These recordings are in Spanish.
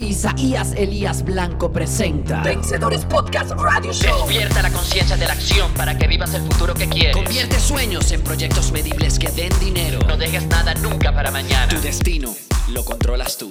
Isaías Elías Blanco presenta Vencedores Podcast Radio Show. Despierta la conciencia de la acción para que vivas el futuro que quieres. Convierte sueños en proyectos medibles que den dinero. No dejes nada nunca para mañana. Tu destino lo controlas tú.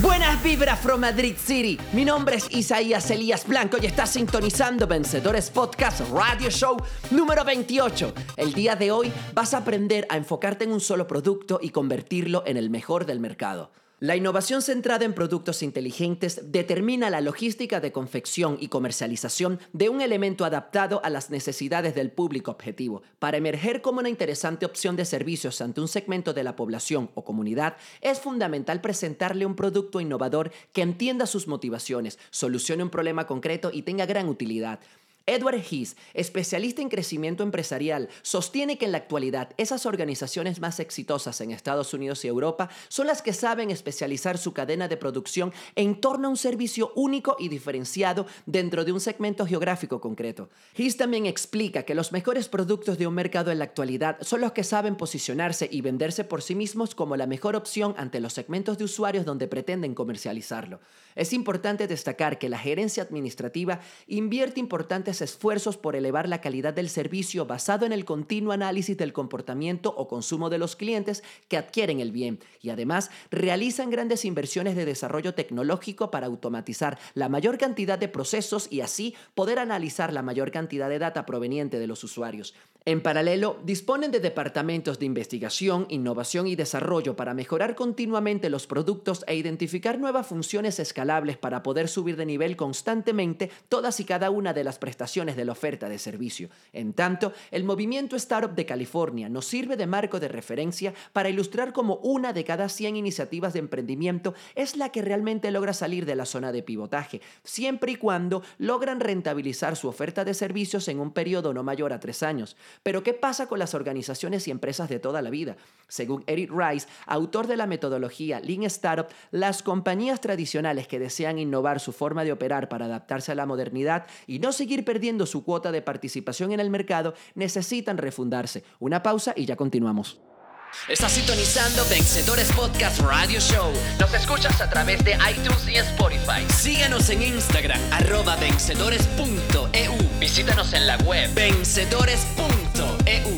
Buenas vibras from Madrid City. Mi nombre es Isaías Elías Blanco y estás sintonizando Vencedores Podcast Radio Show número 28. El día de hoy vas a aprender a enfocarte en un solo producto y convertirlo en el mejor del mercado. La innovación centrada en productos inteligentes determina la logística de confección y comercialización de un elemento adaptado a las necesidades del público objetivo. Para emerger como una interesante opción de servicios ante un segmento de la población o comunidad, es fundamental presentarle un producto innovador que entienda sus motivaciones, solucione un problema concreto y tenga gran utilidad. Edward Heath, especialista en crecimiento empresarial, sostiene que en la actualidad esas organizaciones más exitosas en Estados Unidos y Europa son las que saben especializar su cadena de producción en torno a un servicio único y diferenciado dentro de un segmento geográfico concreto. Heath también explica que los mejores productos de un mercado en la actualidad son los que saben posicionarse y venderse por sí mismos como la mejor opción ante los segmentos de usuarios donde pretenden comercializarlo. Es importante destacar que la gerencia administrativa invierte importantes esfuerzos por elevar la calidad del servicio basado en el continuo análisis del comportamiento o consumo de los clientes que adquieren el bien y además realizan grandes inversiones de desarrollo tecnológico para automatizar la mayor cantidad de procesos y así poder analizar la mayor cantidad de data proveniente de los usuarios. En paralelo, disponen de departamentos de investigación, innovación y desarrollo para mejorar continuamente los productos e identificar nuevas funciones escalables para poder subir de nivel constantemente todas y cada una de las prestaciones de la oferta de servicio. En tanto, el movimiento Startup de California nos sirve de marco de referencia para ilustrar cómo una de cada 100 iniciativas de emprendimiento es la que realmente logra salir de la zona de pivotaje, siempre y cuando logran rentabilizar su oferta de servicios en un periodo no mayor a tres años. Pero ¿qué pasa con las organizaciones y empresas de toda la vida? Según Eric Rice, autor de la metodología Lean Startup, las compañías tradicionales que desean innovar su forma de operar para adaptarse a la modernidad y no seguir perdiendo su cuota de participación en el mercado necesitan refundarse. Una pausa y ya continuamos. Estás sintonizando Vencedores Podcast Radio Show. Nos escuchas a través de iTunes y Spotify. Síguenos en Instagram, arroba vencedores.eu. Visítanos en la web vencedores.eu.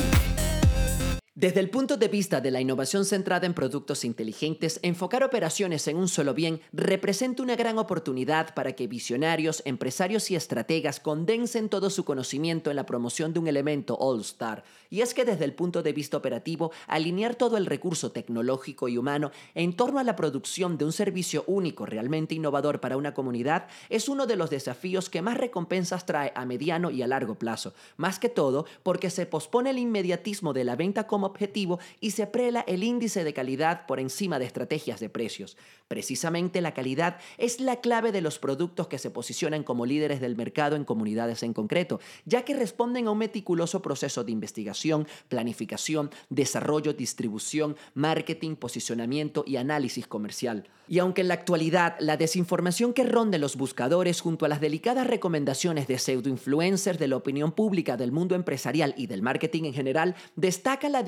Desde el punto de vista de la innovación centrada en productos inteligentes, enfocar operaciones en un solo bien representa una gran oportunidad para que visionarios, empresarios y estrategas condensen todo su conocimiento en la promoción de un elemento all-star. Y es que desde el punto de vista operativo, alinear todo el recurso tecnológico y humano en torno a la producción de un servicio único realmente innovador para una comunidad es uno de los desafíos que más recompensas trae a mediano y a largo plazo. Más que todo porque se pospone el inmediatismo de la venta como objetivo y se prela el índice de calidad por encima de estrategias de precios. Precisamente la calidad es la clave de los productos que se posicionan como líderes del mercado en comunidades en concreto, ya que responden a un meticuloso proceso de investigación, planificación, desarrollo, distribución, marketing, posicionamiento y análisis comercial. Y aunque en la actualidad la desinformación que ronde los buscadores junto a las delicadas recomendaciones de pseudoinfluencers de la opinión pública del mundo empresarial y del marketing en general destaca la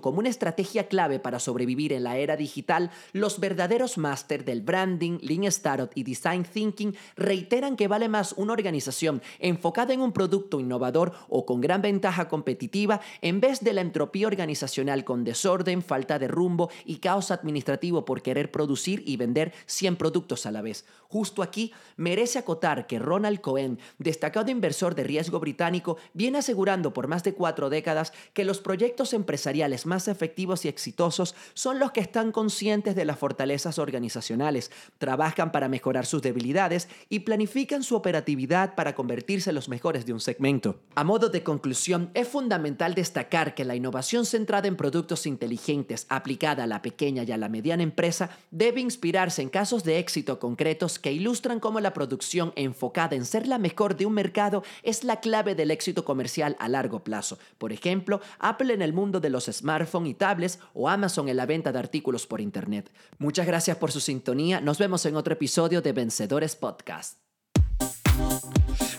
como una estrategia clave para sobrevivir en la era digital, los verdaderos máster del branding, lean startup y design thinking reiteran que vale más una organización enfocada en un producto innovador o con gran ventaja competitiva en vez de la entropía organizacional con desorden, falta de rumbo y caos administrativo por querer producir y vender 100 productos a la vez. Justo aquí merece acotar que Ronald Cohen, destacado inversor de riesgo británico, viene asegurando por más de cuatro décadas que los proyectos empresariales más efectivos y exitosos son los que están conscientes de las fortalezas organizacionales, trabajan para mejorar sus debilidades y planifican su operatividad para convertirse en los mejores de un segmento. A modo de conclusión, es fundamental destacar que la innovación centrada en productos inteligentes aplicada a la pequeña y a la mediana empresa debe inspirarse en casos de éxito concretos que ilustran cómo la producción enfocada en ser la mejor de un mercado es la clave del éxito comercial a largo plazo. Por ejemplo, Apple en el mundo de los smartphones y tablets o Amazon en la venta de artículos por Internet. Muchas gracias por su sintonía. Nos vemos en otro episodio de Vencedores Podcast.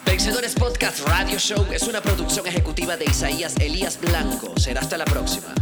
Vencedores Podcast Radio Show es una producción ejecutiva de Isaías Elías Blanco. Será hasta la próxima.